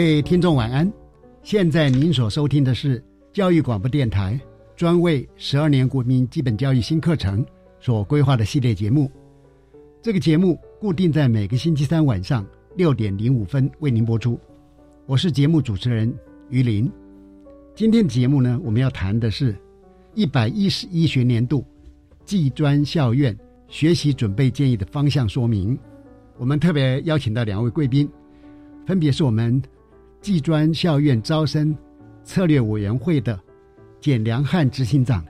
各位听众晚安，现在您所收听的是教育广播电台专为十二年国民基本教育新课程所规划的系列节目。这个节目固定在每个星期三晚上六点零五分为您播出。我是节目主持人于林。今天的节目呢，我们要谈的是一百一十一学年度技专校院学习准备建议的方向说明。我们特别邀请到两位贵宾。分别是我们技专校院招生策略委员会的简良汉执行长，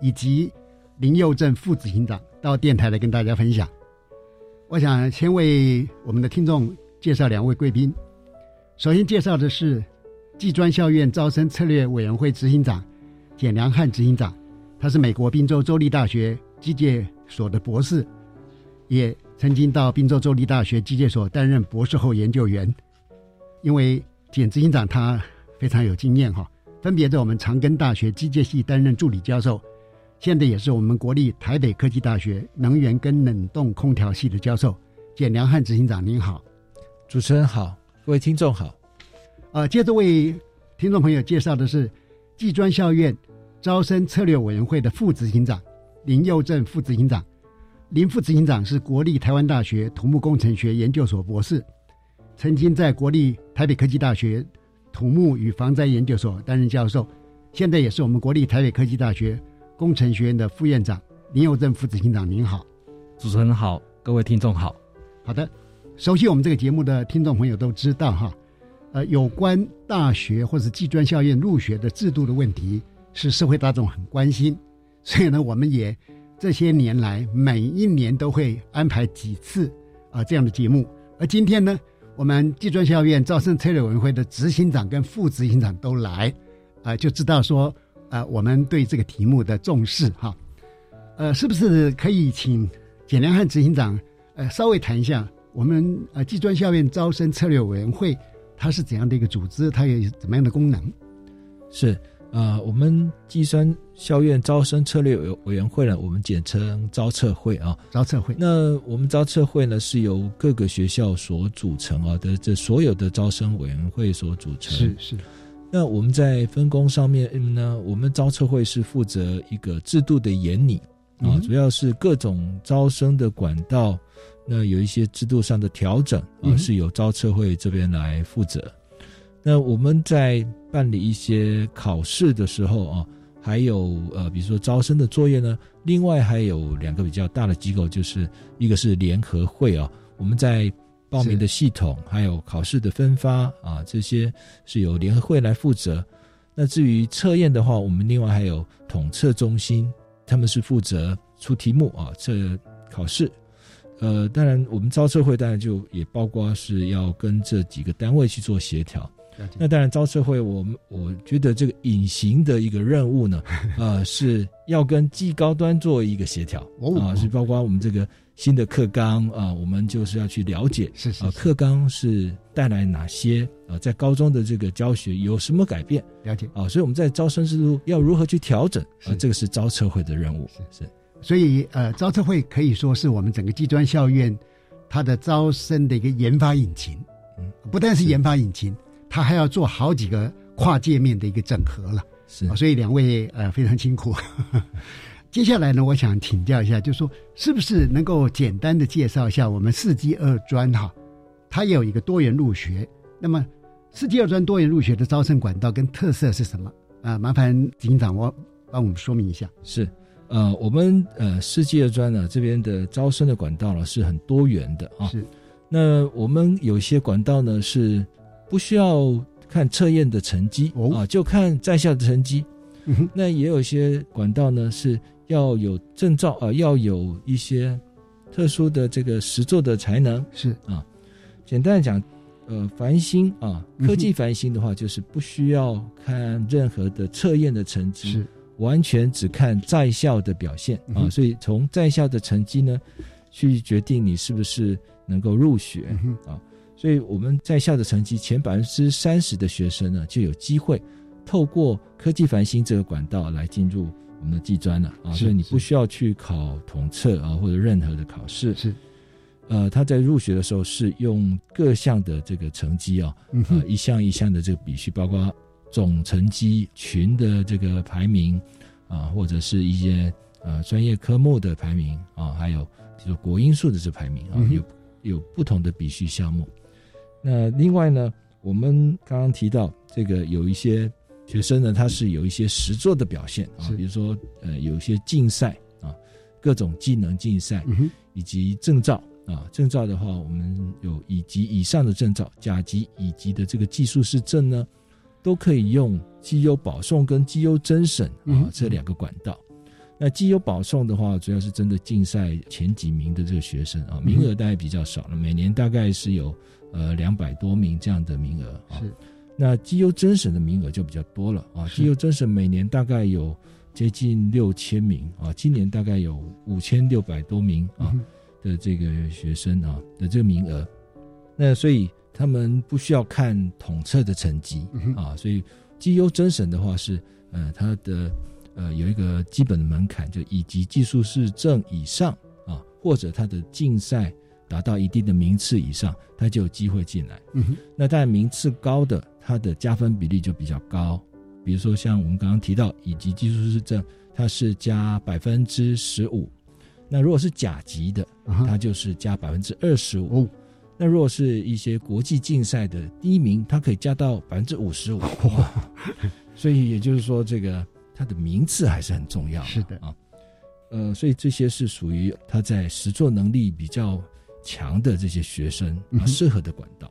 以及林佑正副执行长到电台来跟大家分享。我想先为我们的听众介绍两位贵宾。首先介绍的是技专校院招生策略委员会执行长简良汉执行长，他是美国宾州州立大学机械所的博士，也曾经到宾州州立大学机械所担任博士后研究员。因为简执行长他非常有经验哈，分别在我们长庚大学机械系担任助理教授，现在也是我们国立台北科技大学能源跟冷冻空调系的教授。简良汉执行长您好，主持人好，各位听众好。呃，接着为听众朋友介绍的是技专校院招生策略委员会的副执行长林佑正副执行长。林副执行长是国立台湾大学土木工程学研究所博士。曾经在国立台北科技大学土木与防灾研究所担任教授，现在也是我们国立台北科技大学工程学院的副院长林佑正副执行长。您好，主持人好，各位听众好。好的，熟悉我们这个节目的听众朋友都知道哈，呃，有关大学或者技专校院入学的制度的问题是社会大众很关心，所以呢，我们也这些年来每一年都会安排几次啊这样的节目，而今天呢。我们技专校院招生策略委员会的执行长跟副执行长都来，啊，就知道说，啊，我们对这个题目的重视哈，呃，是不是可以请简良汉执行长，呃，稍微谈一下我们呃技专校院招生策略委员会它是怎样的一个组织，它有怎么样的功能？是。啊，我们计算校院招生策略委委员会呢，我们简称招策会啊。招策会。那我们招策会呢，是由各个学校所组成啊的，这所有的招生委员会所组成。是是。那我们在分工上面呢，我们招测会是负责一个制度的研拟啊，主要是各种招生的管道，那有一些制度上的调整啊，是由招测会这边来负责。那我们在办理一些考试的时候啊，还有呃，比如说招生的作业呢，另外还有两个比较大的机构，就是一个是联合会啊，我们在报名的系统还有考试的分发啊，这些是由联合会来负责。那至于测验的话，我们另外还有统测中心，他们是负责出题目啊，测考试。呃，当然我们招测会当然就也包括是要跟这几个单位去做协调。那当然，招测会我们我觉得这个隐形的一个任务呢，呃，是要跟技高端做一个协调啊，是包括我们这个新的课纲啊，我们就是要去了解是是啊，课纲是带来哪些啊，在高中的这个教学有什么改变？了解啊，所以我们在招生制度要如何去调整啊，这个是招测会的任务是是。所以呃，招测会可以说是我们整个技专校院它的招生的一个研发引擎，嗯，不但是研发引擎。他还要做好几个跨界面的一个整合了，是，所以两位呃非常辛苦。接下来呢，我想请教一下，就是说是不是能够简单的介绍一下我们四技二专哈？它也有一个多元入学，那么四技二专多元入学的招生管道跟特色是什么？啊，麻烦警长我帮我们说明一下。是，呃，我们呃四技二专呢这边的招生的管道呢是很多元的啊。是，那我们有些管道呢是。不需要看测验的成绩啊，就看在校的成绩。那也有一些管道呢是要有证照啊，要有一些特殊的这个实作的才能。是啊，简单的讲，呃，繁星啊，科技繁星的话，就是不需要看任何的测验的成绩，是完全只看在校的表现啊。所以从在校的成绩呢，去决定你是不是能够入学啊。所以我们在校的成绩前百分之三十的学生呢，就有机会透过科技繁星这个管道来进入我们的技专了啊。所以你不需要去考统测啊，或者任何的考试。是，呃，他在入学的时候是用各项的这个成绩啊，呃，一项一项的这个比序，包括总成绩、群的这个排名啊，或者是一些呃专业科目的排名啊，还有就是国英数的这排名啊，有有不同的比序项目。那另外呢，我们刚刚提到这个有一些学生呢，他是有一些实作的表现啊，比如说呃，有一些竞赛啊，各种技能竞赛，以及证照啊，证照的话，我们有乙级以上的证照，甲级、乙级的这个技术士证呢，都可以用绩优保送跟绩优甄审啊这两个管道。那绩优保送的话，主要是针对竞赛前几名的这个学生啊，名额大概比较少了，每年大概是有。呃，两百多名这样的名额啊，是。那绩优甄审的名额就比较多了啊，绩优甄审每年大概有接近六千名啊，今年大概有五千六百多名啊的这个学生啊的这个名额。那所以他们不需要看统测的成绩啊，所以绩优甄审的话是呃，他的呃有一个基本的门槛，就以及技术士证以上啊，或者他的竞赛。达到一定的名次以上，他就有机会进来。嗯哼，那但名次高的，他的加分比例就比较高。比如说像我们刚刚提到以及技术师证，它是加百分之十五。那如果是甲级的，它就是加百分之二十五。那如果是一些国际竞赛的第一名，它可以加到百分之五十五。所以也就是说，这个它的名次还是很重要。是的啊，呃，所以这些是属于他在实作能力比较。强的这些学生适合的管道，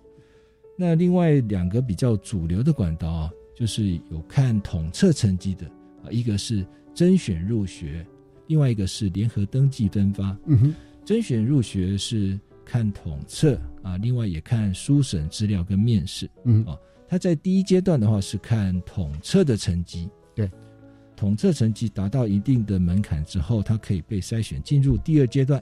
那另外两个比较主流的管道啊，就是有看统测成绩的啊，一个是甄选入学，另外一个是联合登记分发。嗯哼，甄选入学是看统测啊，另外也看书审资料跟面试。嗯啊，他在第一阶段的话是看统测的成绩，对，统测成绩达到一定的门槛之后，他可以被筛选进入第二阶段。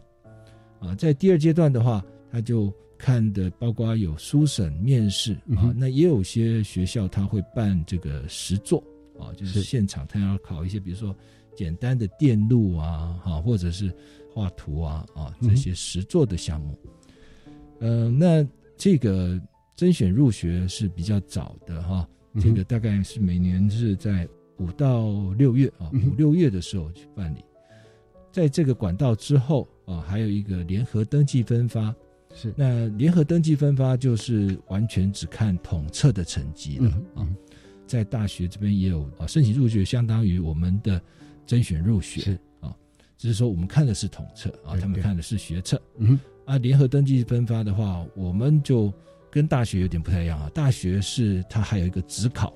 啊，在第二阶段的话，他就看的包括有书审、面试啊，那也有些学校他会办这个实作啊，就是现场他要考一些，比如说简单的电路啊，哈，或者是画图啊，啊这些实作的项目。呃，那这个甄选入学是比较早的哈，这个大概是每年是在五到六月啊，五六月的时候去办理，在这个管道之后。啊，还有一个联合登记分发，是那联合登记分发就是完全只看统测的成绩了啊。在大学这边也有啊，申请入学相当于我们的甄选入学啊，只是说我们看的是统测啊，他们看的是学测。嗯，啊，联合登记分发的话，我们就跟大学有点不太一样啊。大学是它还有一个职考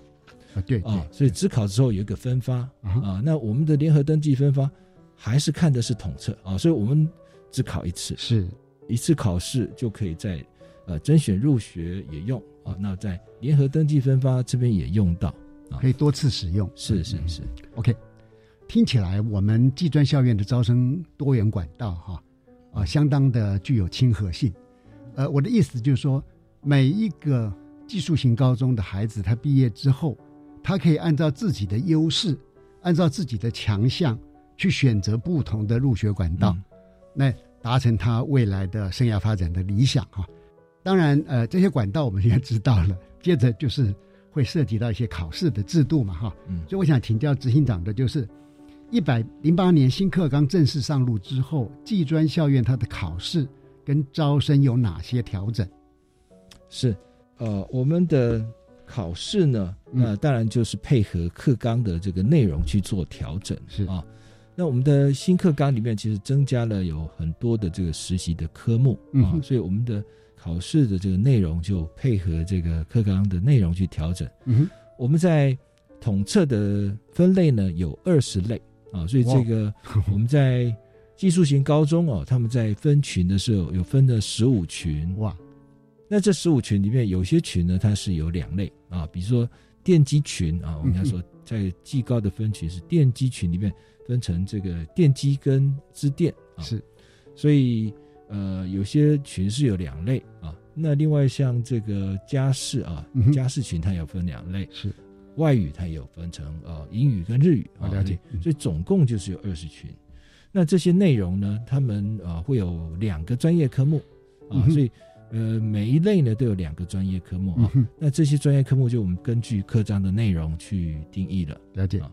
啊，对啊，所以只考之后有一个分发啊。那我们的联合登记分发还是看的是统测啊，所以我们。只考一次，是一次考试就可以在呃甄选入学也用啊，那在联合登记分发这边也用到啊，可以多次使用。是是是，OK。听起来我们技专校院的招生多元管道哈啊，相当的具有亲和性。呃，我的意思就是说，每一个技术型高中的孩子，他毕业之后，他可以按照自己的优势，按照自己的强项去选择不同的入学管道，那达成他未来的生涯发展的理想哈。当然，呃，这些管道我们现在知道了，接着就是会涉及到一些考试的制度嘛哈。嗯，所以我想请教执行长的就是。一百零八年新课纲正式上路之后，技专校院它的考试跟招生有哪些调整？是，呃，我们的考试呢，那当然就是配合课纲的这个内容去做调整。是啊，那我们的新课纲里面其实增加了有很多的这个实习的科目啊，所以我们的考试的这个内容就配合这个课纲的内容去调整。嗯，我们在统测的分类呢有二十类。啊，所以这个 我们在技术型高中哦，他们在分群的时候有分了十五群哇。那这十五群里面有些群呢，它是有两类啊，比如说电机群啊，我们要说在技高的分群是电机群里面分成这个电机跟支电啊，是，所以呃有些群是有两类啊。那另外像这个家事啊，家事群它有分两类是。外语它也有分成呃英语跟日语啊，了解，所以总共就是有二十群。那这些内容呢，他们啊会有两个专业科目啊，所以呃每一类呢都有两个专业科目啊。那这些专业科目就我们根据课章的内容去定义了，了解啊。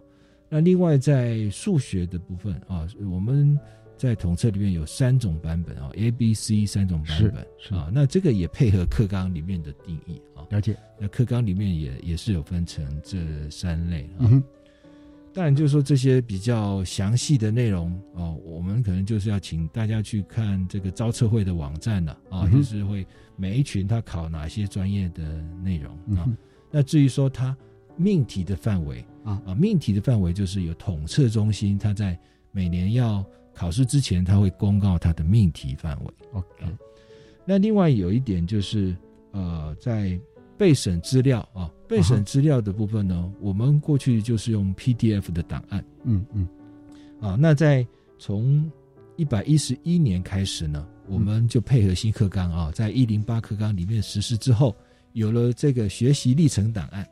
那另外在数学的部分啊，我们。在统测里面有三种版本啊，A、B、C 三种版本啊，那这个也配合课纲里面的定义啊。了解，那课纲里面也也是有分成这三类啊。当然，就是说这些比较详细的内容哦，我们可能就是要请大家去看这个招测会的网站了啊，就是会每一群他考哪些专业的内容啊。那至于说他命题的范围啊啊，命题的范围就是有统测中心，他在每年要。考试之前，他会公告他的命题范围。OK，那另外有一点就是，呃，在备审资料啊，备审资料的部分呢，我们过去就是用 PDF 的档案。嗯嗯，啊，那在从一百一十一年开始呢，我们就配合新课纲啊，在一零八课纲里面实施之后，有了这个学习历程档案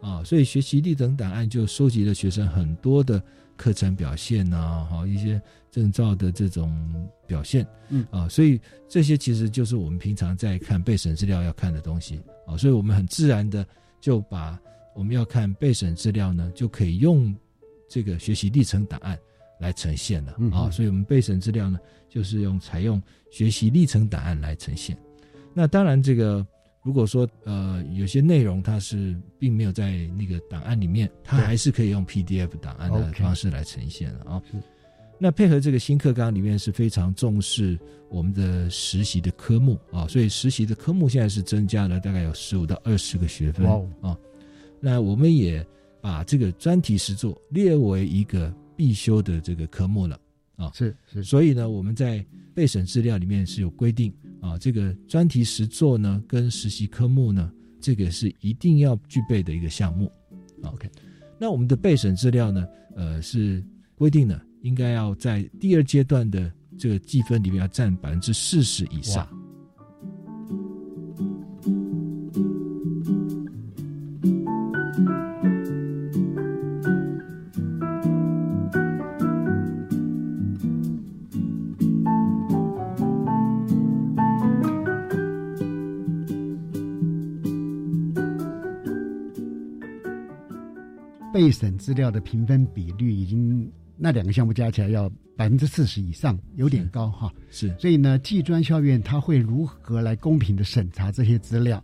啊，所以学习历程档案就收集了学生很多的。课程表现呐，哈，一些证照的这种表现，嗯啊，所以这些其实就是我们平常在看备审资料要看的东西啊，所以我们很自然的就把我们要看备审资料呢，就可以用这个学习历程档案来呈现了啊，所以我们备审资料呢，就是用采用学习历程档案来呈现。那当然这个。如果说呃有些内容它是并没有在那个档案里面，它还是可以用 PDF 档案的方式来呈现啊。那配合这个新课纲里面是非常重视我们的实习的科目啊，所以实习的科目现在是增加了大概有十五到二十个学分啊。那我们也把这个专题实作列为一个必修的这个科目了啊。是是，所以呢，我们在备审资料里面是有规定。啊，这个专题实作呢，跟实习科目呢，这个是一定要具备的一个项目。OK，那我们的备审资料呢，呃，是规定的，应该要在第二阶段的这个计分里面要占百分之四十以上。审资料的评分比率已经那两个项目加起来要百分之四十以上，有点高哈。是，所以呢，技专校院他会如何来公平的审查这些资料？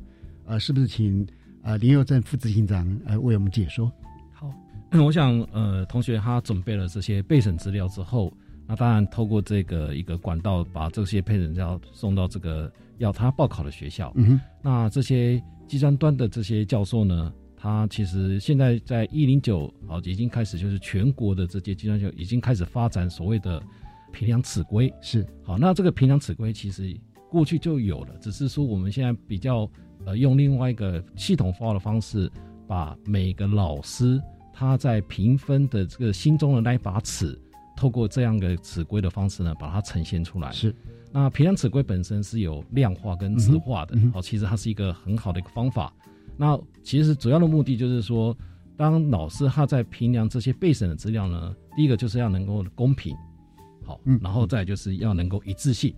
呃，是不是请呃林佑正副执行长呃为我们解说？好，我想呃同学他准备了这些备审资料之后，那当然透过这个一个管道把这些配审资料送到这个要他报考的学校。嗯哼，那这些技专端的这些教授呢？他其实现在在一零九啊，已经开始就是全国的这些计算就已经开始发展所谓的平量尺规。是好，那这个平量尺规其实过去就有了，只是说我们现在比较呃用另外一个系统化的方式，把每个老师他在评分的这个心中的那一把尺，透过这样的尺规的方式呢，把它呈现出来。是，那平量尺规本身是有量化跟质化的，好，其实它是一个很好的一个方法。那其实主要的目的就是说，当老师他在评量这些备审的资料呢，第一个就是要能够公平，好，嗯，然后再就是要能够一致性。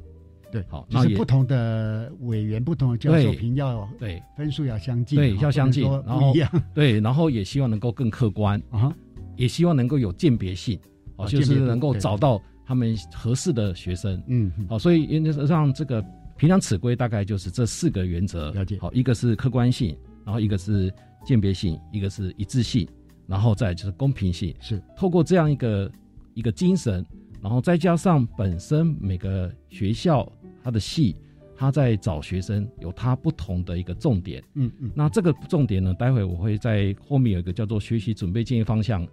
对，好，就是不同的委员、不同的教授评要对。分数要相近，对，要相近，然后一样，对，然后也希望能够更客观 啊，也希望能够有鉴别性，哦，就是能够找到他们合适的学生，嗯，好，所以原则上这个平常尺规大概就是这四个原则，了解，好，一个是客观性，然后一个是鉴别性，一个是一致性，然后再就是公平性，是透过这样一个一个精神，然后再加上本身每个学校。它的系，他在找学生有他不同的一个重点，嗯嗯，那这个重点呢，待会我会在后面有一个叫做学习准备建议方向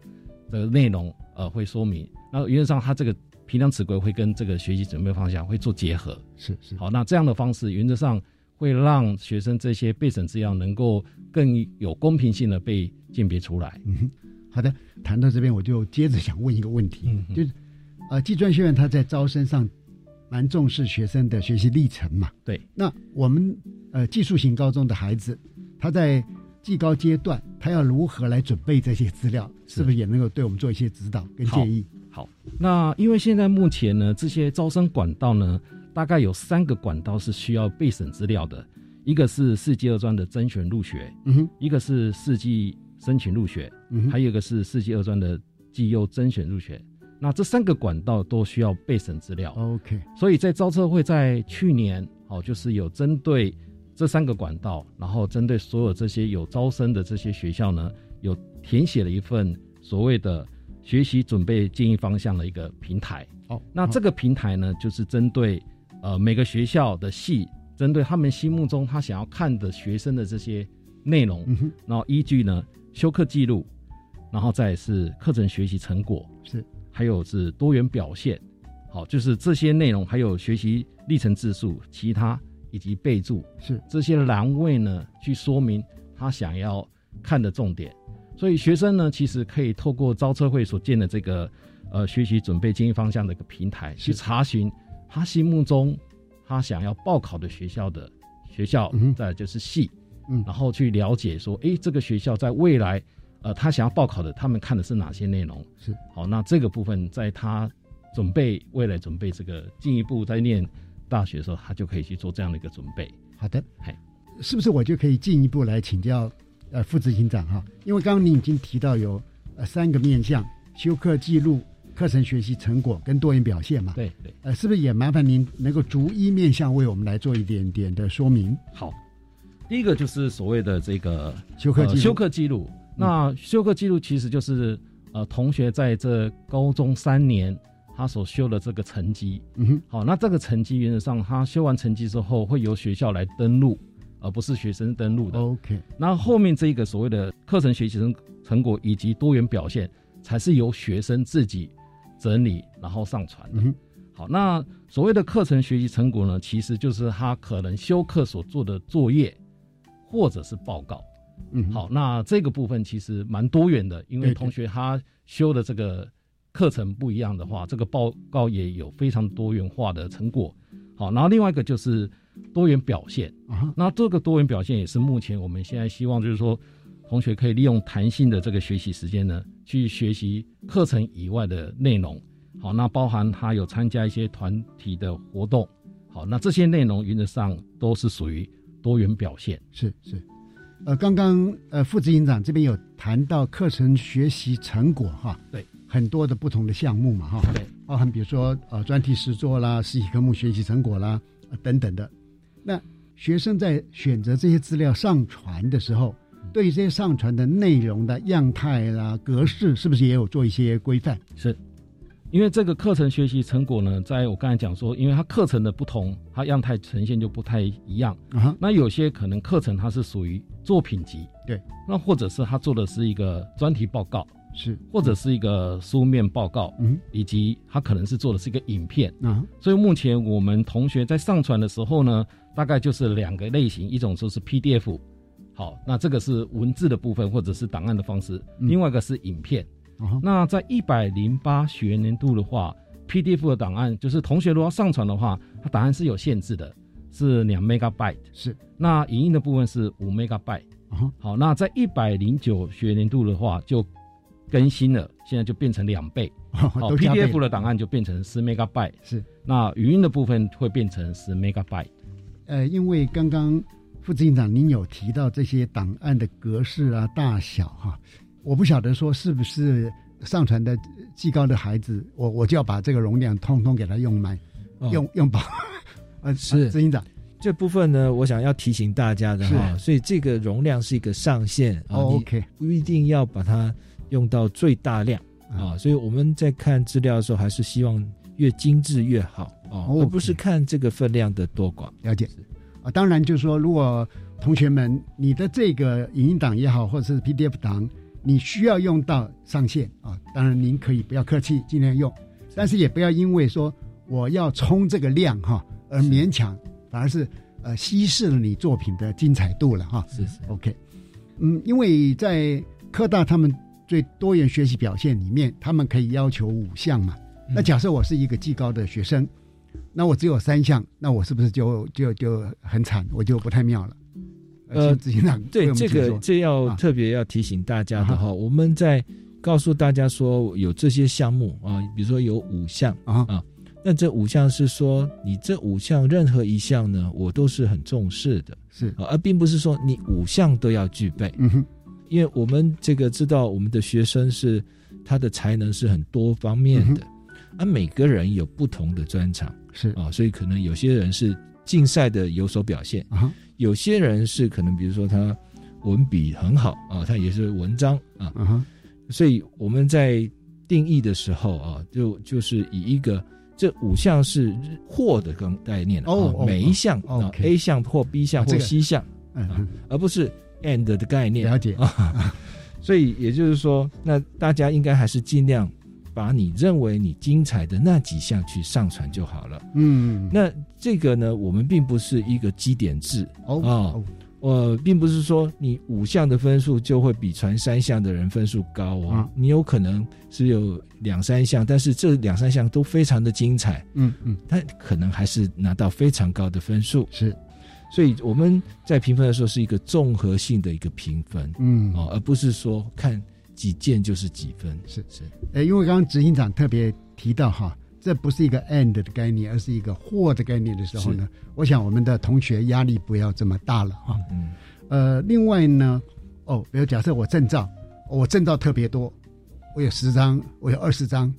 的内容，呃，会说明。那原则上，他这个评量尺规会跟这个学习准备方向会做结合，是是。好，那这样的方式原则上会让学生这些备审资料能够更有公平性的被鉴别出来。嗯，好的，谈到这边我就接着想问一个问题，就是呃，技专学院他在招生上。蛮重视学生的学习历程嘛？对。那我们呃技术型高中的孩子，他在技高阶段，他要如何来准备这些资料？是不是也能够对我们做一些指导跟建议？好。那因为现在目前呢，这些招生管道呢，大概有三个管道是需要备审资料的，一个是四季二专的甄选入学，嗯哼，一个是四季申请入学，嗯，还有一个是四季二专的绩优甄选入学。那这三个管道都需要备审资料，OK。所以在招测会在去年，哦，就是有针对这三个管道，然后针对所有这些有招生的这些学校呢，有填写了一份所谓的学习准备建议方向的一个平台。哦，那这个平台呢，就是针对呃每个学校的系，针对他们心目中他想要看的学生的这些内容，然后依据呢修课记录，然后再是课程学习成果是。还有是多元表现，好，就是这些内容，还有学习历程字数、其他以及备注，是这些栏位呢，去说明他想要看的重点。所以学生呢，其实可以透过招车会所建的这个呃学习准备建议方向的一个平台，去查询他心目中他想要报考的学校的学校，嗯再就是系，嗯，然后去了解说，哎，这个学校在未来。呃，他想要报考的，他们看的是哪些内容？是好，那这个部分在他准备未来准备这个进一步在念大学的时候，他就可以去做这样的一个准备。好的，嘿，是不是我就可以进一步来请教呃副执行长哈？因为刚刚你已经提到有呃三个面向：修课记录、课程学习成果跟多元表现嘛？对对，呃，是不是也麻烦您能够逐一面向为我们来做一点点的说明？好，第一个就是所谓的这个修课记录修课记录。那修课记录其实就是，呃，同学在这高中三年他所修的这个成绩。嗯哼。好，那这个成绩原则上，他修完成绩之后会由学校来登录，而不是学生登录的。OK。那后面这一个所谓的课程学习成成果以及多元表现，才是由学生自己整理然后上传的。好，那所谓的课程学习成果呢，其实就是他可能修课所做的作业，或者是报告。嗯，好，那这个部分其实蛮多元的，因为同学他修的这个课程不一样的话，这个报告也有非常多元化的成果。好，然后另外一个就是多元表现啊，那这个多元表现也是目前我们现在希望就是说，同学可以利用弹性的这个学习时间呢，去学习课程以外的内容。好，那包含他有参加一些团体的活动。好，那这些内容原则上都是属于多元表现。是是。呃，刚刚呃副执行长这边有谈到课程学习成果哈，对，很多的不同的项目嘛哈，对，包含比如说呃专题实作啦、实习科目学习成果啦等等的。那学生在选择这些资料上传的时候，对这些上传的内容的样态啦、格式，是不是也有做一些规范？是。因为这个课程学习成果呢，在我刚才讲说，因为它课程的不同，它样态呈现就不太一样。啊，那有些可能课程它是属于作品集，对，那或者是他做的是一个专题报告，是，或者是一个书面报告，嗯，以及他可能是做的是一个影片啊。所以目前我们同学在上传的时候呢，大概就是两个类型，一种就是 PDF，好，那这个是文字的部分或者是档案的方式；另外一个是影片。那在一百零八学年度的话，PDF 的档案就是同学如果要上传的话，它档案是有限制的，是两 megabyte。是，那影音的部分是五 megabyte。好，那在一百零九学年度的话，就更新了，现在就变成两倍。好，PDF 的档案就变成十 megabyte。是，那语音的部分会变成十 megabyte。呃，因为刚刚副执行长您有提到这些档案的格式啊、大小哈，我不晓得说是不是上传的技高的孩子，我我就要把这个容量通通给他用满，用用饱。呃，是执行长。这部分呢，我想要提醒大家的哈，所以这个容量是一个上限啊，OK，不一定要把它用到最大量啊，所以我们在看资料的时候，还是希望越精致越好啊，而不是看这个分量的多寡。了解啊，当然就是说，如果同学们你的这个影音档也好，或者是 PDF 档，你需要用到上线啊，当然您可以不要客气，尽量用，但是也不要因为说我要冲这个量哈而勉强。反而是呃稀释了你作品的精彩度了哈。是是，OK，嗯，因为在科大他们最多元学习表现里面，他们可以要求五项嘛。那假设我是一个技高的学生，那我只有三项，那我是不是就就就很惨？我就不太妙了。呃，执行长，对这个这要特别要提醒大家的哈，我们在告诉大家说有这些项目啊，比如说有五项啊啊。那这五项是说，你这五项任何一项呢，我都是很重视的，是啊，而并不是说你五项都要具备。嗯哼，因为我们这个知道，我们的学生是他的才能是很多方面的，而每个人有不同的专长，是。啊，所以可能有些人是竞赛的有所表现，啊，有些人是可能比如说他文笔很好啊，他也是文章啊，所以我们在定义的时候啊，就就是以一个。这五项是或的跟概念哦，每一项啊，A 项或 B 项或 C 项，嗯，而不是 and 的概念。了解。啊，所以也就是说，那大家应该还是尽量把你认为你精彩的那几项去上传就好了。嗯，那这个呢，我们并不是一个基点制。哦。哦。呃并不是说你五项的分数就会比传三项的人分数高哦，你有可能只有两三项，但是这两三项都非常的精彩，嗯嗯，他可能还是拿到非常高的分数，是，所以我们在评分的时候是一个综合性的一个评分，嗯。哦，而不是说看几件就是几分，是是，呃，因为刚刚执行长特别提到哈。这不是一个 and 的概念，而是一个或的概念的时候呢，我想我们的同学压力不要这么大了哈。嗯，呃，另外呢，哦，比如假设我证照，我证照特别多，我有十张，我有二十张，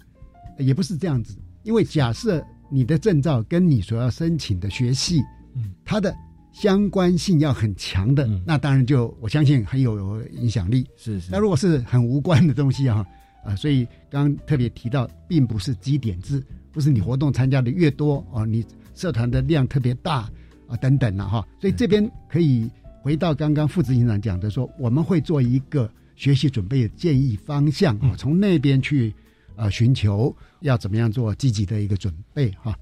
也不是这样子。因为假设你的证照跟你所要申请的学系，嗯，它的相关性要很强的，那当然就我相信很有影响力。是是。那如果是很无关的东西啊，啊，所以刚刚特别提到，并不是基点制。不是你活动参加的越多哦，你社团的量特别大啊，等等了哈。所以这边可以回到刚刚副执行长讲的，说我们会做一个学习准备的建议方向啊，从那边去呃寻求要怎么样做积极的一个准备哈。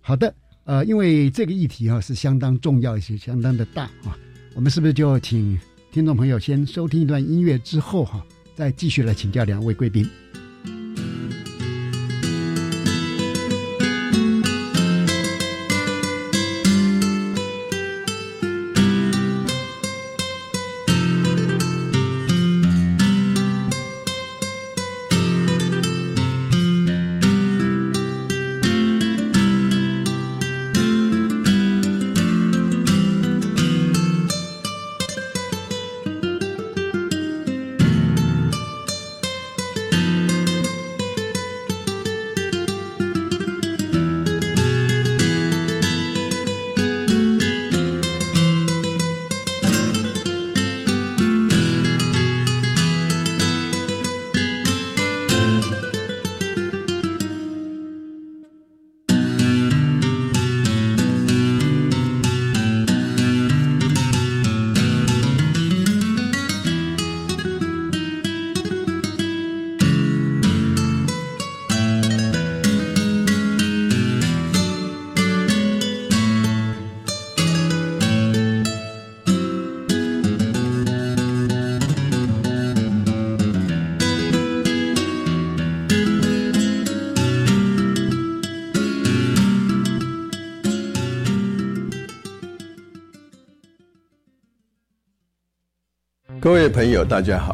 好的，呃，因为这个议题哈是相当重要一些，相当的大啊。我们是不是就请听众朋友先收听一段音乐之后哈，再继续来请教两位贵宾。朋友，大家好，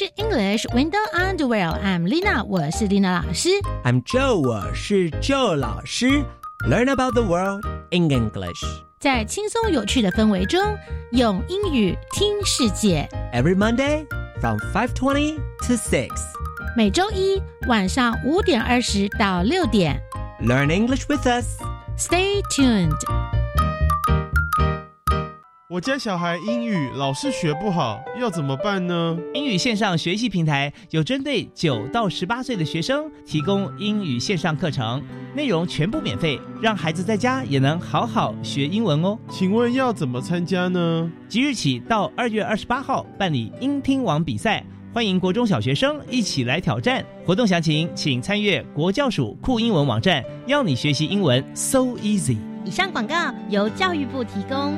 Magic English Window Underwear. I'm Lina，我是 Lina 老师。 I'm Joe，我是 Joe 老师。Learn about the world in English. 在轻松有趣的氛围中，用英语听世界。 Every Monday from 5:20 to 6. 每周一晚上五点二十到六点。 Learn English with us. Stay tuned. 我家小孩英语老是学不好，要怎么办呢？英语线上学习平台有针对九到十八岁的学生提供英语线上课程，内容全部免费，让孩子在家也能好好学英文哦。请问要怎么参加呢？即日起到二月二十八号办理英听网比赛，欢迎国中小学生一起来挑战。活动详情请参阅国教署酷英文网站，要你学习英文 so easy。以上广告由教育部提供。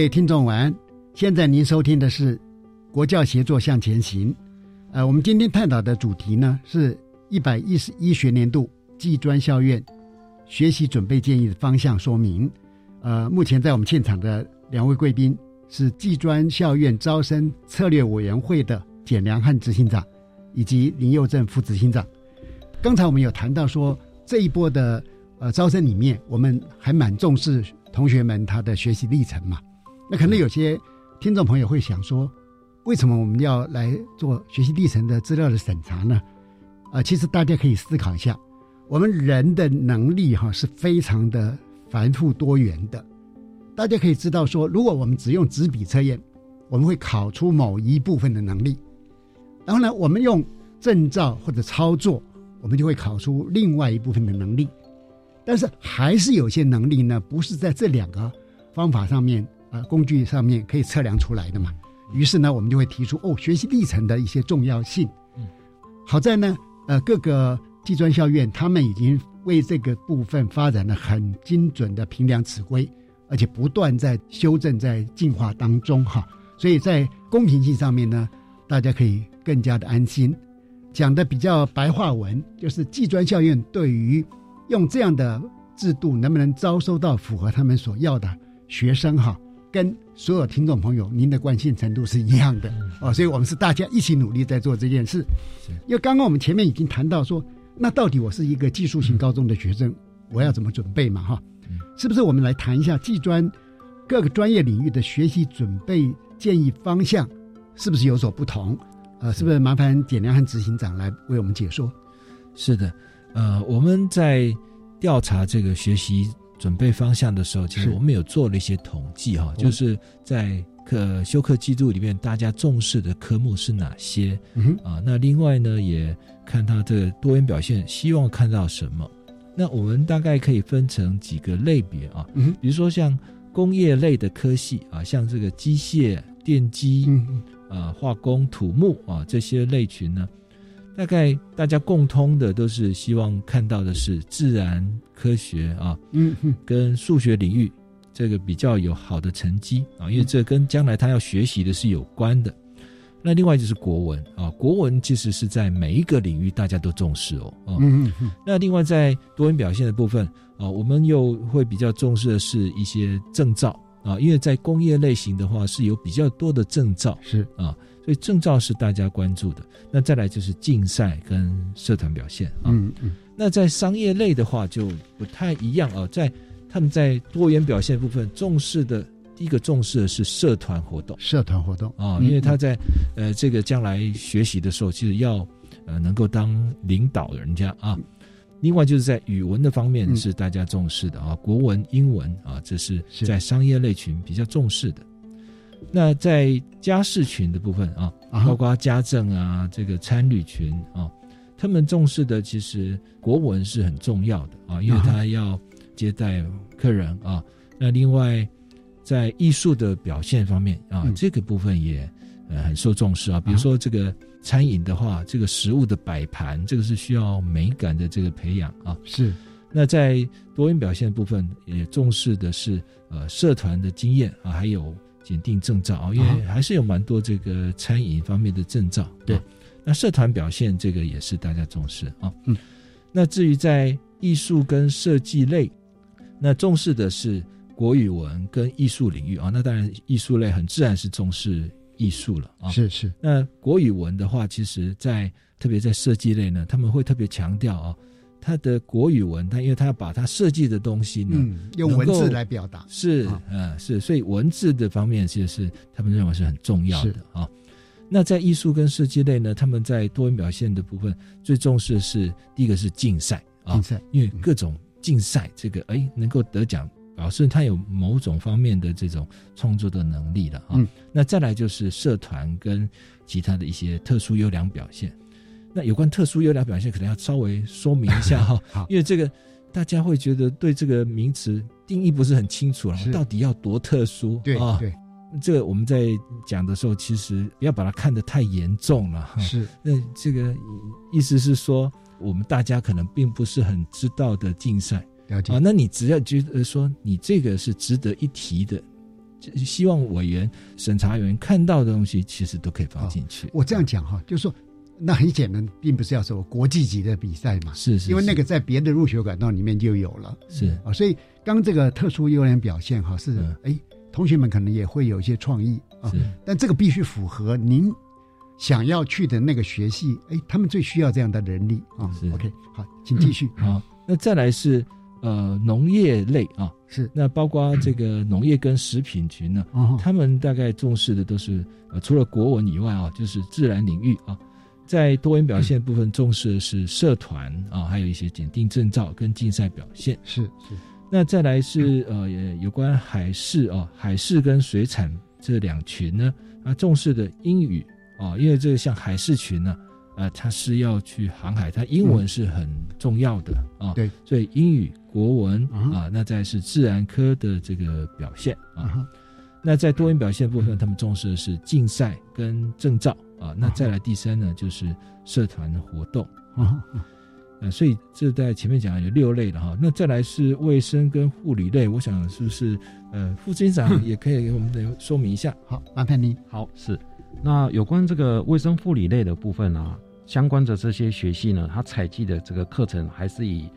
各位听众晚安，现在您收听的是国教协作向前行。呃，我们今天探讨的主题呢是一百一十一学年度技专校院学习准备建议的方向说明。呃，目前在我们现场的两位贵宾是技专校院招生策略委员会的简良汉执行长，以及林佑正副执行长。刚才我们有谈到说，这一波的呃招生里面，我们还蛮重视同学们他的学习历程嘛。那可能有些听众朋友会想说，为什么我们要来做学习历程的资料的审查呢？啊、其实大家可以思考一下，我们人的能力哈是非常的繁复多元的。大家可以知道说，如果我们只用纸笔测验，我们会考出某一部分的能力，然后呢，我们用证照或者操作，我们就会考出另外一部分的能力。但是还是有些能力呢，不是在这两个方法上面。呃，工具上面可以测量出来的嘛。于是呢，我们就会提出哦，学习历程的一些重要性。嗯，好在呢，呃，各个技专校院他们已经为这个部分发展了很精准的评量尺规，而且不断在修正、在进化当中哈。所以在公平性上面呢，大家可以更加的安心。讲的比较白话文，就是技专校院对于用这样的制度能不能招收到符合他们所要的学生哈。跟所有听众朋友，您的关心程度是一样的哦，所以我们是大家一起努力在做这件事。因为刚刚我们前面已经谈到说，那到底我是一个技术型高中的学生，我要怎么准备嘛？哈，是不是我们来谈一下技专各个专业领域的学习准备建议方向是不是有所不同？呃，是不是麻烦简良和执行长来为我们解说？是的，呃，我们在调查这个学习。准备方向的时候，其实我们有做了一些统计哈，就是在课修课记录里面，大家重视的科目是哪些、嗯、啊？那另外呢，也看他这个多元表现，希望看到什么？那我们大概可以分成几个类别啊，嗯、比如说像工业类的科系啊，像这个机械、电机、嗯、啊、化工、土木啊这些类群呢。大概大家共通的都是希望看到的是自然科学啊，嗯，跟数学领域这个比较有好的成绩啊，因为这跟将来他要学习的是有关的。那另外就是国文啊，国文其实是在每一个领域大家都重视哦。嗯嗯嗯。那另外在多元表现的部分啊，我们又会比较重视的是一些证照啊，因为在工业类型的话是有比较多的证照是啊，所以证照是大家关注的。那再来就是竞赛跟社团表现啊。嗯嗯。那在商业类的话就不太一样啊，在他们在多元表现部分重视的。第一个重视的是社团活动，社团活动啊，因为他在呃这个将来学习的时候，其实要呃能够当领导人家啊。另外就是在语文的方面是大家重视的啊，国文、英文啊，这是在商业类群比较重视的。那在家事群的部分啊，包括家政啊，这个参旅群啊，他们重视的其实国文是很重要的啊，因为他要接待客人啊。那另外。在艺术的表现方面啊，这个部分也呃很受重视啊。比如说这个餐饮的话，这个食物的摆盘，这个是需要美感的这个培养啊。是。那在多元表现部分，也重视的是呃社团的经验啊，还有检定证照啊，因为还是有蛮多这个餐饮方面的证照。对。那社团表现这个也是大家重视啊。嗯。那至于在艺术跟设计类，那重视的是。国语文跟艺术领域啊，那当然艺术类很自然是重视艺术了啊。是是。那国语文的话，其实在特别在设计类呢，他们会特别强调啊，他的国语文，他因为他要把他设计的东西呢，用文字来表达。是嗯是，所以文字的方面其实是他们认为是很重要的啊。那在艺术跟设计类呢，他们在多元表现的部分最重视的是第一个是竞赛啊，竞赛，因为各种竞赛这个哎能够得奖。表示他有某种方面的这种创作的能力了啊。那再来就是社团跟其他的一些特殊优良表现。那有关特殊优良表现，可能要稍微说明一下 哈，因为这个大家会觉得对这个名词定义不是很清楚了，到底要多特殊？对啊，对，这个我们在讲的时候，其实不要把它看得太严重了。是，那这个意思是说，我们大家可能并不是很知道的竞赛。啊，那你只要觉得说你这个是值得一提的，希望委员、审查员看到的东西，其实都可以放进去。我这样讲哈，就是说，那很显然，并不是要说国际级的比赛嘛，是是，因为那个在别的入学管道里面就有了，是啊，所以刚这个特殊优良表现哈，是哎，同学们可能也会有一些创意啊，但这个必须符合您想要去的那个学系，哎，他们最需要这样的人力啊。OK，好，请继续。好，那再来是。呃，农业类啊，是那包括这个农业跟食品群呢，他们大概重视的都是呃，除了国文以外啊，就是自然领域啊，在多元表现部分重视的是社团啊，还有一些检定证照跟竞赛表现。是是，那再来是呃，有关海事啊，海事跟水产这两群呢，啊，重视的英语啊，因为这个像海事群呢。啊，他是要去航海，他英文是很重要的啊。对，所以英语、国文啊，那再是自然科的这个表现啊。那在多元表现部分，他们重视的是竞赛跟证照啊。那再来第三呢，就是社团活动 啊。呃，所以这在前面讲有六类了哈。那再来是卫生跟护理类，我想是不是呃副警长也可以给我们说明一下？好，麻烦你。好，是。那有关这个卫生护理类的部分啊。相关的这些学系呢，它采集的这个课程还是以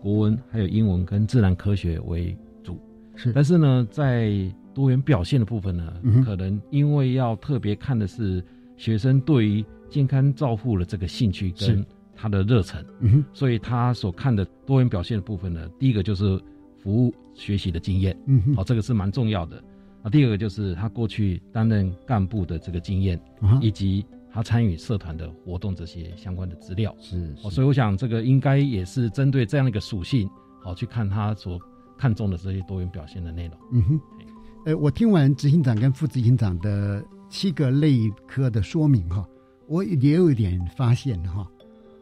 国文、还有英文跟自然科学为主。是，但是呢，在多元表现的部分呢，可能因为要特别看的是学生对于健康照护的这个兴趣跟他的热忱，嗯所以他所看的多元表现的部分呢，第一个就是服务学习的经验，嗯好，这个是蛮重要的。啊，第二个就是他过去担任干部的这个经验，以及。他参与社团的活动，这些相关的资料。是，所以我想这个应该也是针对这样的一个属性，好去看他所看重的这些多元表现的内容。嗯哼，呃，我听完执行长跟副执行长的七个类科的说明哈，我也有一点发现哈，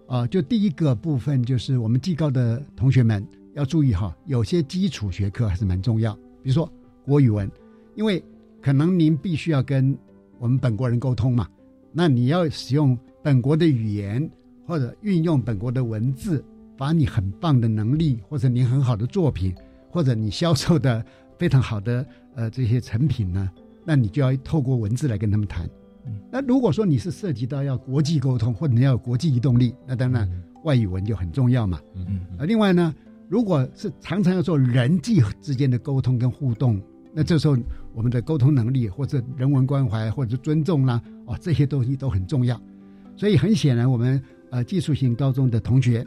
啊，就第一个部分就是我们技高的同学们要注意哈，有些基础学科还是蛮重要，比如说国语文，因为可能您必须要跟我们本国人沟通嘛。那你要使用本国的语言，或者运用本国的文字，把你很棒的能力，或者你很好的作品，或者你销售的非常好的呃这些成品呢，那你就要透过文字来跟他们谈。那如果说你是涉及到要国际沟通，或者你要有国际移动力，那当然外语文就很重要嘛。嗯嗯啊，另外呢，如果是常常要做人际之间的沟通跟互动，那这时候我们的沟通能力或者人文关怀或者尊重啦，哦，这些东西都很重要。所以很显然，我们呃技术型高中的同学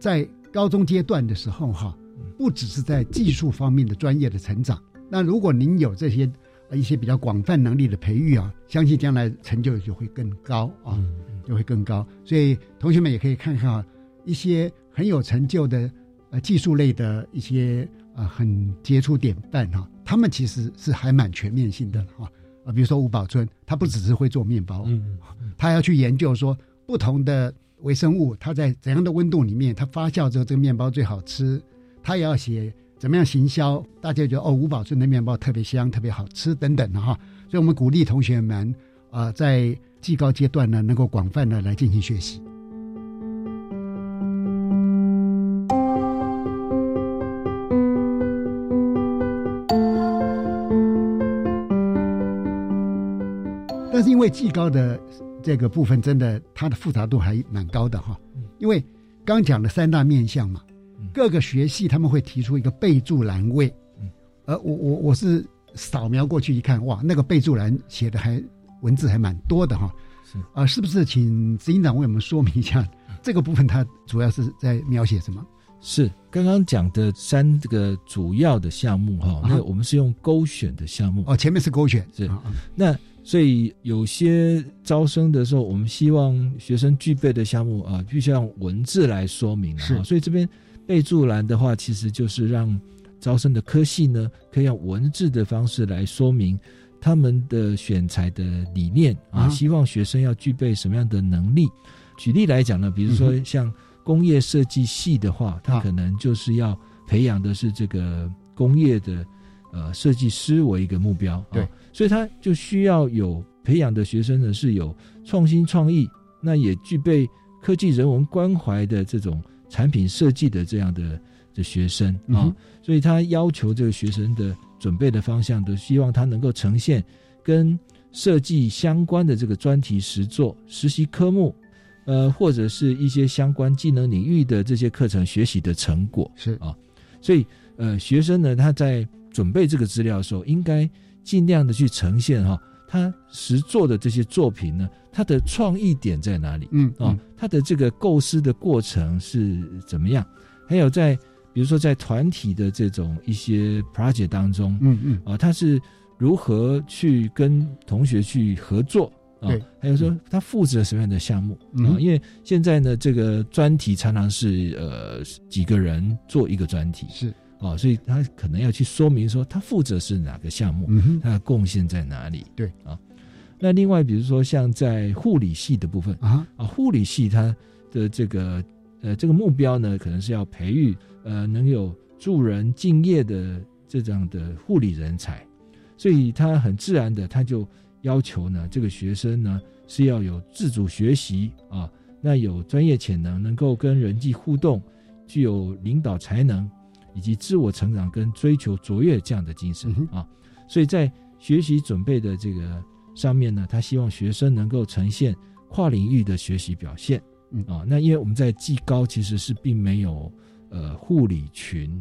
在高中阶段的时候哈，不只是在技术方面的专业的成长。那如果您有这些一些比较广泛能力的培育啊，相信将来成就就会更高啊，就会更高。所以同学们也可以看看啊，一些很有成就的呃技术类的一些呃很杰出典范哈，他们其实是还蛮全面性的哈啊，比如说吴宝春，他不只是会做面包，嗯，他要去研究说不同的微生物，它在怎样的温度里面，它发酵之后这个面包最好吃，他也要写。怎么样行销？大家觉得哦，五宝村的面包特别香，特别好吃等等的哈。所以，我们鼓励同学们啊，在技高阶段呢，能够广泛的来进行学习。但是，因为技高的这个部分，真的它的复杂度还蛮高的哈。因为刚讲的三大面向嘛。各个学系他们会提出一个备注栏位，嗯。呃，我我我是扫描过去一看，哇，那个备注栏写的还文字还蛮多的哈，是。啊，是不是请执行长为我们说明一下这个部分，它主要是在描写什么？是刚刚讲的三这个主要的项目哈，那我们是用勾选的项目。哦，前面是勾选。是，那所以有些招生的时候，我们希望学生具备的项目啊，必须用文字来说明啊，所以这边。备注栏的话，其实就是让招生的科系呢，可以用文字的方式来说明他们的选材的理念啊，希望学生要具备什么样的能力。举例来讲呢，比如说像工业设计系的话，它可能就是要培养的是这个工业的呃设计师为一个目标，对，所以他就需要有培养的学生呢是有创新创意，那也具备科技人文关怀的这种。产品设计的这样的的学生啊，所以他要求这个学生的准备的方向，都希望他能够呈现跟设计相关的这个专题实作、实习科目，呃，或者是一些相关技能领域的这些课程学习的成果是啊，所以呃，学生呢他在准备这个资料的时候，应该尽量的去呈现哈，他实做的这些作品呢。他的创意点在哪里？嗯啊，他的这个构思的过程是怎么样？还有在比如说在团体的这种一些 project 当中，嗯嗯啊，他是如何去跟同学去合作啊？还有说他负责什么样的项目啊？因为现在呢，这个专题常常是呃几个人做一个专题是啊，所以他可能要去说明说他负责是哪个项目，他的贡献在哪里？对啊。那另外，比如说像在护理系的部分啊。啊，护理系它的这个呃这个目标呢，可能是要培育呃能有助人敬业的这样的护理人才，所以他很自然的他就要求呢，这个学生呢是要有自主学习啊，那有专业潜能，能够跟人际互动，具有领导才能，以及自我成长跟追求卓越这样的精神啊，所以在学习准备的这个。上面呢，他希望学生能够呈现跨领域的学习表现，嗯啊，那因为我们在技高其实是并没有呃护理群，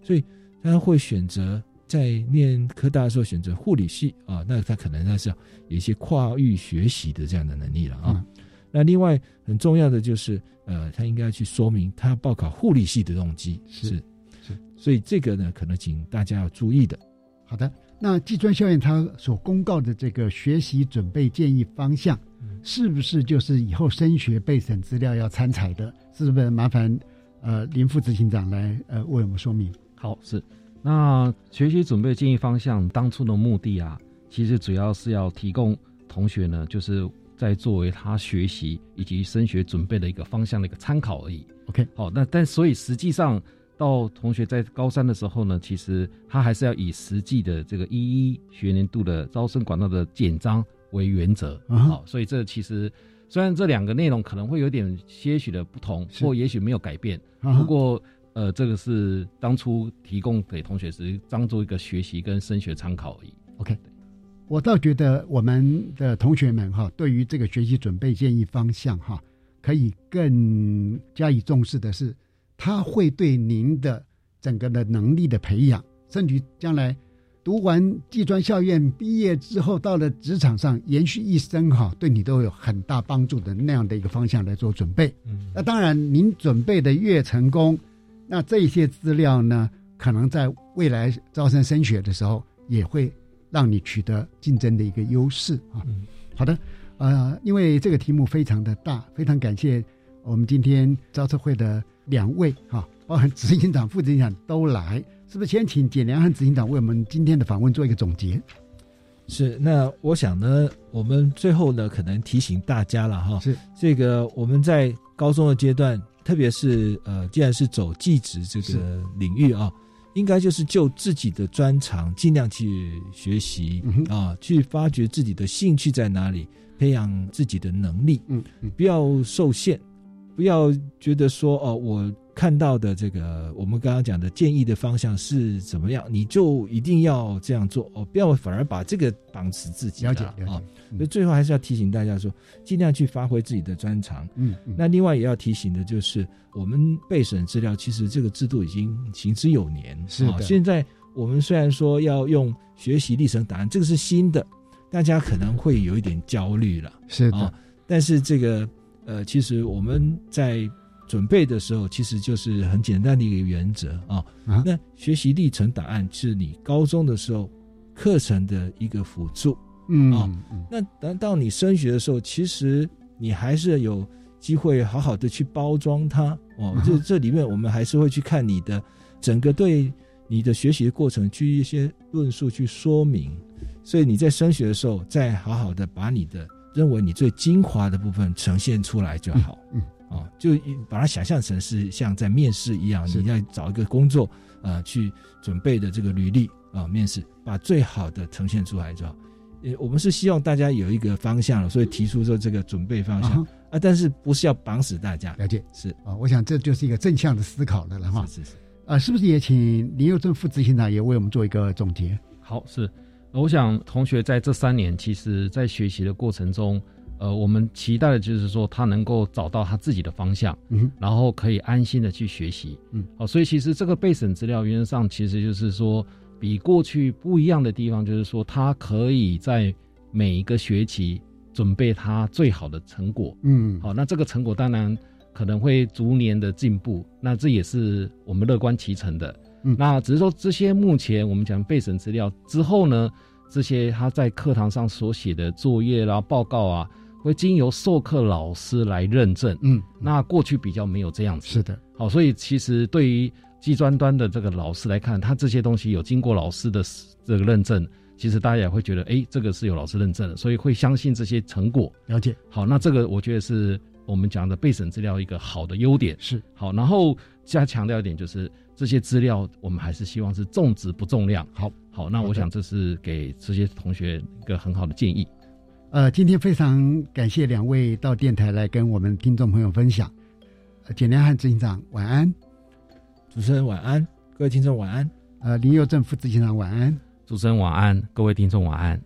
所以他会选择在念科大的时候选择护理系啊，那他可能那是有一些跨域学习的这样的能力了啊。那另外很重要的就是呃，他应该去说明他报考护理系的动机是是，所以这个呢，可能请大家要注意的。好的。那技专校院它所公告的这个学习准备建议方向，是不是就是以后升学备审资料要参采的？是不是麻烦呃林副执行长来呃为我们说明？好，是那学习准备建议方向当初的目的啊，其实主要是要提供同学呢，就是在作为他学习以及升学准备的一个方向的一个参考而已。OK，好，那但所以实际上。到同学在高三的时候呢，其实他还是要以实际的这个一一学年度的招生管道的简章为原则。好，所以这其实虽然这两个内容可能会有点些许的不同，或也许没有改变，不过呃，这个是当初提供给同学时当做一个学习跟升学参考而已。OK，我倒觉得我们的同学们哈，对于这个学习准备建议方向哈，可以更加以重视的是，他会对您的整个的能力的培养，甚至将来读完技专校院毕业之后，到了职场上延续一生哈，对你都有很大帮助的那样的一个方向来做准备。嗯，那当然，您准备的越成功，那这些资料呢，可能在未来招生升学的时候也会。让你取得竞争的一个优势啊！好的，呃，因为这个题目非常的大，非常感谢我们今天招测会的两位哈，包含执行长、副执行长都来，是不是先请简良和执行长为我们今天的访问做一个总结？是，那我想呢，我们最后呢，可能提醒大家了哈，是这个我们在高中的阶段，特别是呃，既然是走技职这个领域啊。应该就是就自己的专长，尽量去学习啊，去发掘自己的兴趣在哪里，培养自己的能力，嗯，不要受限，不要觉得说哦，我。看到的这个，我们刚刚讲的建议的方向是怎么样，你就一定要这样做哦，不要反而把这个绑死自己。了解啊，所以最后还是要提醒大家说，尽量去发挥自己的专长。嗯，那另外也要提醒的就是，我们备审资料其实这个制度已经行之有年。是的。现在我们虽然说要用学习历程档案，这个是新的，大家可能会有一点焦虑了。是的。但是这个呃，其实我们在。准备的时候，其实就是很简单的一个原则啊。那学习历程档案是你高中的时候课程的一个辅助，嗯啊。那等到你升学的时候，其实你还是有机会好好的去包装它哦。就 这里面我们还是会去看你的整个对你的学习的过程，去一些论述去说明。所以你在升学的时候，再好好的把你的认为你最精华的部分呈现出来就好。嗯。啊，就把它想象成是像在面试一样，你要找一个工作，呃，去准备的这个履历啊，面试把最好的呈现出来就好。呃，我们是希望大家有一个方向了，所以提出说这个准备方向啊，但是不是要绑死大家？了解是啊，我想这就是一个正向的思考了了哈。是是是啊，是不是也请林佑正副执行长也为我们做一个总结？好，是，我想同学在这三年，其实在学习的过程中。呃，我们期待的就是说，他能够找到他自己的方向，嗯，然后可以安心的去学习，嗯，好，所以其实这个备审资料原则上其实就是说，比过去不一样的地方就是说，他可以在每一个学期准备他最好的成果，嗯，好，那这个成果当然可能会逐年的进步，那这也是我们乐观其成的，嗯，那只是说这些目前我们讲备审资料之后呢，这些他在课堂上所写的作业啦、报告啊。会经由授课老师来认证，嗯，那过去比较没有这样子，是的，好，所以其实对于技专端的这个老师来看，他这些东西有经过老师的这个认证，其实大家也会觉得，哎，这个是有老师认证的，所以会相信这些成果。了解，好，那这个我觉得是我们讲的备审资料一个好的优点，是。好，然后加强调一点就是这些资料我们还是希望是重质不重量。好，好，那我想这是给这些同学一个很好的建议。呃，今天非常感谢两位到电台来跟我们听众朋友分享。简良汉执行长晚安，主持人晚安，各位听众晚安。呃，林佑正副执行长晚安，主持人晚安，各位听众晚安。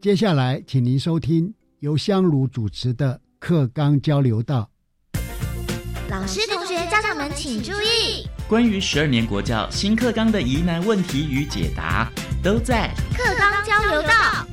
接下来，请您收听由香炉主持的课纲交流道。老师、长们请注意，关于十二年国教新课纲的疑难问题与解答，都在课纲交流道。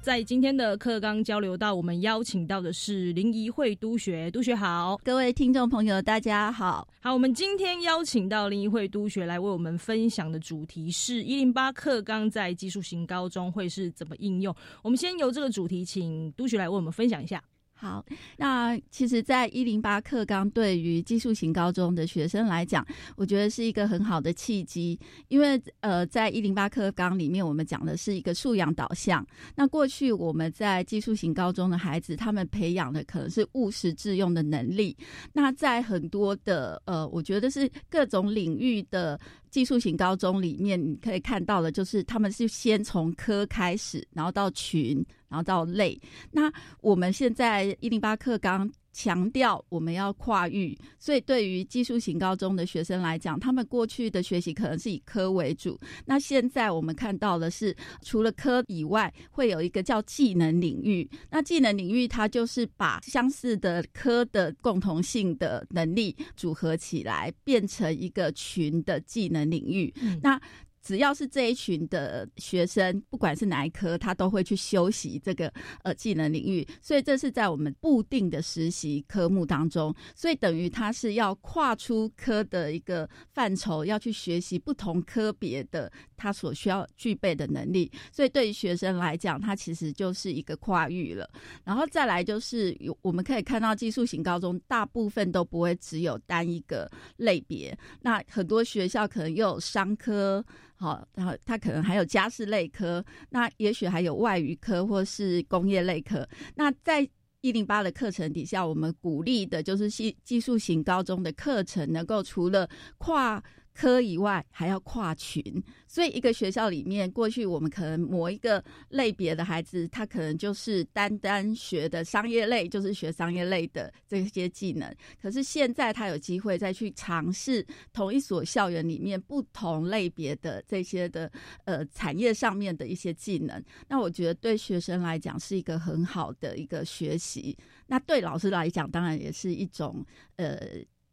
在今天的课纲交流道，我们邀请到的是林怡慧督学，督学好，各位听众朋友，大家好。好，我们今天邀请到林怡慧督学来为我们分享的主题是一零八课纲在技术型高中会是怎么应用。我们先由这个主题，请督学来为我们分享一下。好，那其实，在一零八课纲对于技术型高中的学生来讲，我觉得是一个很好的契机，因为呃，在一零八课纲里面，我们讲的是一个素养导向。那过去我们在技术型高中的孩子，他们培养的可能是务实致用的能力。那在很多的呃，我觉得是各种领域的。技术型高中里面，你可以看到的，就是他们是先从科开始，然后到群，然后到类。那我们现在一零八课纲强调我们要跨域，所以对于技术型高中的学生来讲，他们过去的学习可能是以科为主。那现在我们看到的是，除了科以外，会有一个叫技能领域。那技能领域它就是把相似的科的共同性的能力组合起来，变成一个群的技能领域。那只要是这一群的学生，不管是哪一科，他都会去修习这个呃技能领域，所以这是在我们固定的实习科目当中，所以等于他是要跨出科的一个范畴，要去学习不同科别的他所需要具备的能力，所以对于学生来讲，他其实就是一个跨域了。然后再来就是有我们可以看到技术型高中大部分都不会只有单一个类别，那很多学校可能又有商科。好，然后他可能还有家事类科，那也许还有外语科或是工业类科。那在一零八的课程底下，我们鼓励的就是技技术型高中的课程，能够除了跨。科以外还要跨群，所以一个学校里面，过去我们可能某一个类别的孩子，他可能就是单单学的商业类，就是学商业类的这些技能。可是现在他有机会再去尝试同一所校园里面不同类别的这些的呃产业上面的一些技能。那我觉得对学生来讲是一个很好的一个学习，那对老师来讲当然也是一种呃。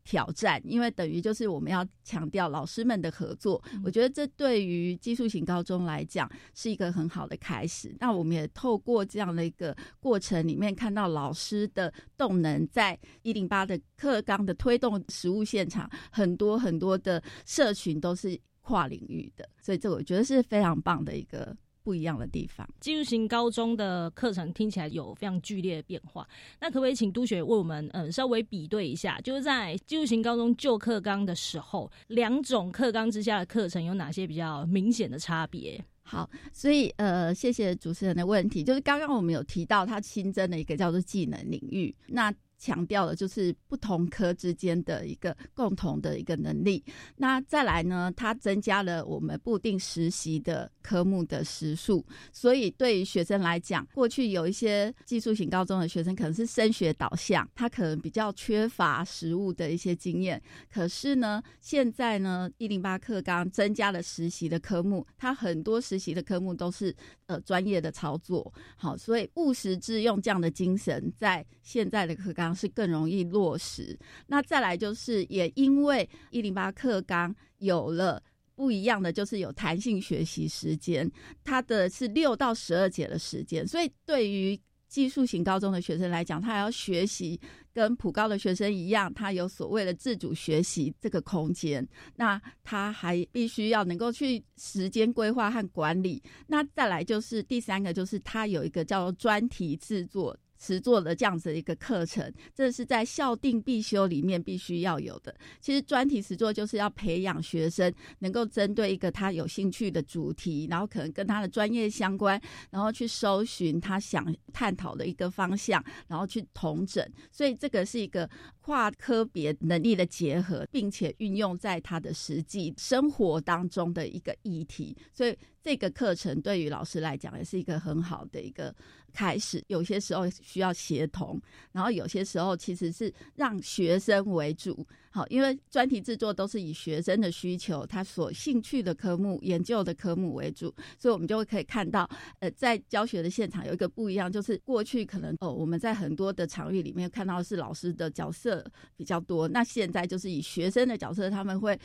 挑战，因为等于就是我们要强调老师们的合作。我觉得这对于技术型高中来讲是一个很好的开始。那我们也透过这样的一个过程里面，看到老师的动能，在一零八的课纲的推动实务现场，很多很多的社群都是跨领域的，所以这我觉得是非常棒的一个。不一样的地方，技术型高中的课程听起来有非常剧烈的变化。那可不可以请督学为我们嗯稍微比对一下，就是在技术型高中旧课纲的时候，两种课纲之下的课程有哪些比较明显的差别？好，所以呃，谢谢主持人的问题，就是刚刚我们有提到它新增了一个叫做技能领域，那。强调的就是不同科之间的一个共同的一个能力。那再来呢，它增加了我们固定实习的科目的时数。所以对于学生来讲，过去有一些技术型高中的学生可能是升学导向，他可能比较缺乏实务的一些经验。可是呢，现在呢，一零八课纲增加了实习的科目，它很多实习的科目都是呃专业的操作。好，所以务实致用这样的精神，在现在的课纲。是更容易落实。那再来就是，也因为一零八课纲有了不一样的，就是有弹性学习时间，它的是六到十二节的时间，所以对于技术型高中的学生来讲，他还要学习跟普高的学生一样，他有所谓的自主学习这个空间。那他还必须要能够去时间规划和管理。那再来就是第三个，就是他有一个叫做专题制作。实作的这样子一个课程，这是在校定必修里面必须要有的。其实专题实作就是要培养学生能够针对一个他有兴趣的主题，然后可能跟他的专业相关，然后去搜寻他想探讨的一个方向，然后去统整。所以这个是一个跨科别能力的结合，并且运用在他的实际生活当中的一个议题。所以这个课程对于老师来讲也是一个很好的一个。开始有些时候需要协同，然后有些时候其实是让学生为主。好，因为专题制作都是以学生的需求、他所兴趣的科目、研究的科目为主，所以我们就会可以看到，呃，在教学的现场有一个不一样，就是过去可能哦我们在很多的场域里面看到是老师的角色比较多，那现在就是以学生的角色，他们会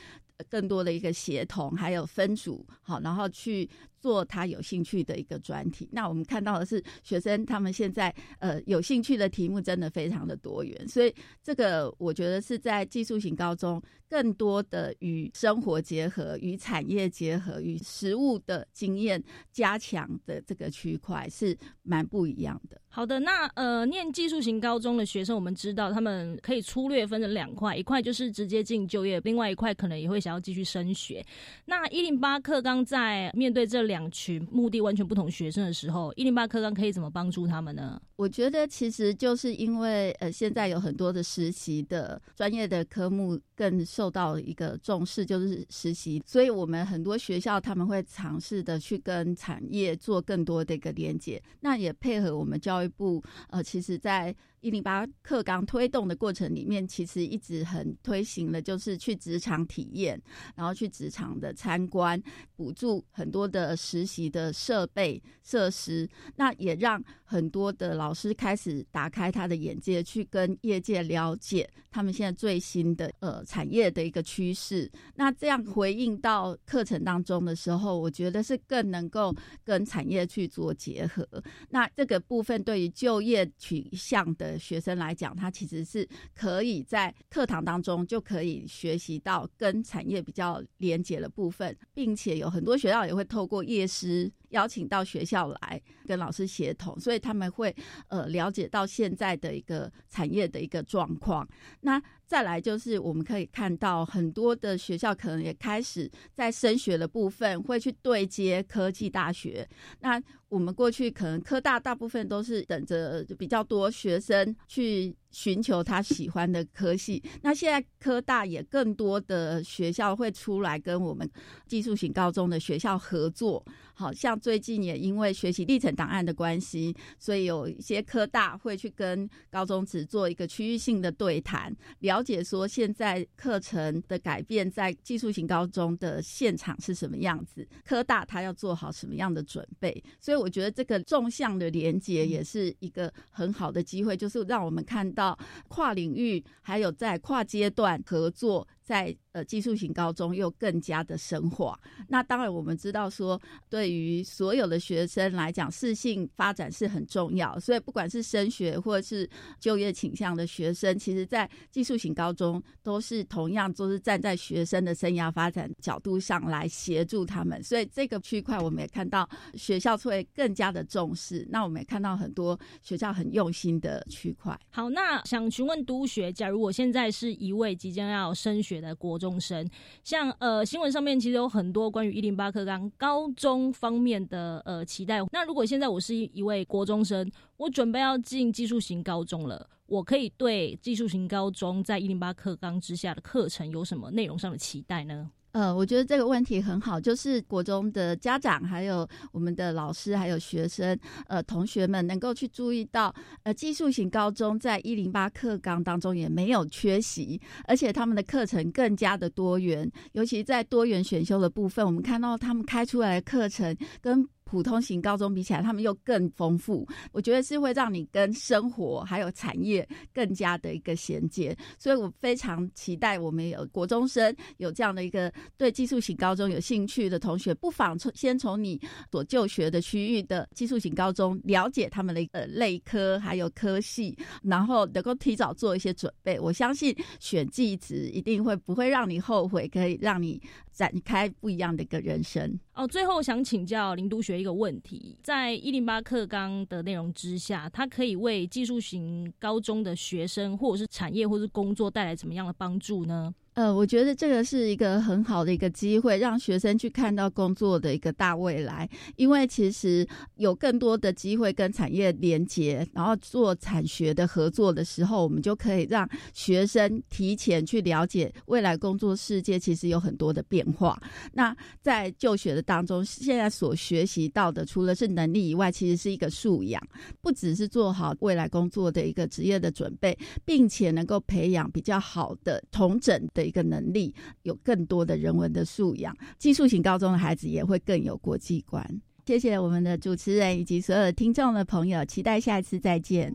更多的一个协同，还有分组，好，然后去做他有兴趣的一个专题。那我们看到的是学生他们现在呃有兴趣的题目真的非常的多元，所以这个我觉得是在技术。型高中更多的与生活结合、与产业结合、与实物的经验加强的这个区块是蛮不一样的。好的，那呃，念技术型高中的学生，我们知道他们可以粗略分成两块，一块就是直接进就业，另外一块可能也会想要继续升学。那一零八课纲在面对这两群目的完全不同学生的时候，一零八课纲可以怎么帮助他们呢？我觉得其实就是因为呃，现在有很多的实习的专业的科目更受到一个重视，就是实习，所以我们很多学校他们会尝试的去跟产业做更多的一个连接，那也配合我们教育部呃，其实在一零八课纲推动的过程里面，其实一直很推行的，就是去职场体验，然后去职场的参观，补助很多的实习的设备设施，那也让很多的老师开始打开他的眼界，去跟业界了解他们现在最新的呃产业的一个趋势。那这样回应到课程当中的时候，我觉得是更能够跟产业去做结合。那这个部分对于就业取向的学生来讲，他其实是可以在课堂当中就可以学习到跟产业比较连结的部分，并且有很多学校也会透过夜师。邀请到学校来跟老师协同，所以他们会呃了解到现在的一个产业的一个状况。那再来就是我们可以看到很多的学校可能也开始在升学的部分会去对接科技大学。那我们过去可能科大大部分都是等着比较多学生去。寻求他喜欢的科系，那现在科大也更多的学校会出来跟我们技术型高中的学校合作。好像最近也因为学习历程档案的关系，所以有一些科大会去跟高中只做一个区域性的对谈，了解说现在课程的改变在技术型高中的现场是什么样子，科大他要做好什么样的准备。所以我觉得这个纵向的连接也是一个很好的机会，就是让我们看到。跨领域，还有在跨阶段合作。在呃技术型高中又更加的深化。那当然我们知道说，对于所有的学生来讲，适性发展是很重要。所以不管是升学或者是就业倾向的学生，其实在技术型高中都是同样都是站在学生的生涯发展角度上来协助他们。所以这个区块我们也看到学校会更加的重视。那我们也看到很多学校很用心的区块。好，那想询问督学，假如我现在是一位即将要升学。的国中生，像呃新闻上面其实有很多关于一零八课纲高中方面的呃期待。那如果现在我是一位国中生，我准备要进技术型高中了，我可以对技术型高中在一零八课纲之下的课程有什么内容上的期待呢？呃，我觉得这个问题很好，就是国中的家长、还有我们的老师、还有学生、呃同学们能够去注意到，呃，技术型高中在一零八课纲当中也没有缺席，而且他们的课程更加的多元，尤其在多元选修的部分，我们看到他们开出来的课程跟。普通型高中比起来，他们又更丰富。我觉得是会让你跟生活还有产业更加的一个衔接，所以我非常期待我们有国中生有这样的一个对技术型高中有兴趣的同学，不妨从先从你所就学的区域的技术型高中了解他们的呃类科还有科系，然后能够提早做一些准备。我相信选技职一定会不会让你后悔，可以让你展开不一样的一个人生。哦，最后想请教林督学一个问题，在一零八课纲的内容之下，它可以为技术型高中的学生，或者是产业，或是工作带来怎么样的帮助呢？呃，我觉得这个是一个很好的一个机会，让学生去看到工作的一个大未来。因为其实有更多的机会跟产业连接，然后做产学的合作的时候，我们就可以让学生提前去了解未来工作世界其实有很多的变化。那在就学的当中，现在所学习到的，除了是能力以外，其实是一个素养，不只是做好未来工作的一个职业的准备，并且能够培养比较好的同整的。一个能力，有更多的人文的素养，技术型高中的孩子也会更有国际观。谢谢我们的主持人以及所有的听众的朋友，期待下一次再见。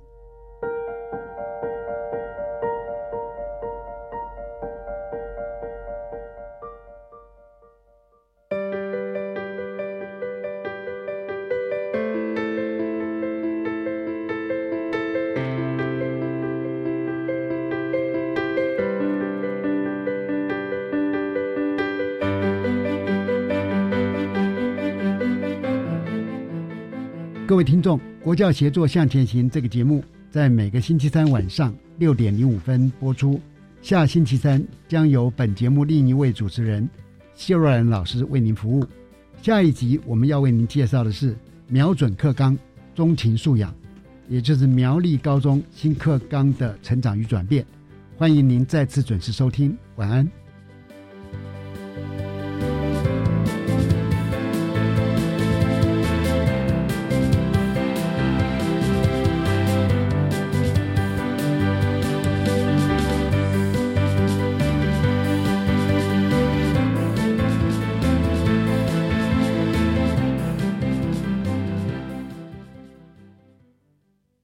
各位听众，国教协作向前行这个节目在每个星期三晚上六点零五分播出。下星期三将由本节目另一位主持人谢若兰老师为您服务。下一集我们要为您介绍的是瞄准课纲，钟情素养，也就是苗栗高中新课纲的成长与转变。欢迎您再次准时收听，晚安。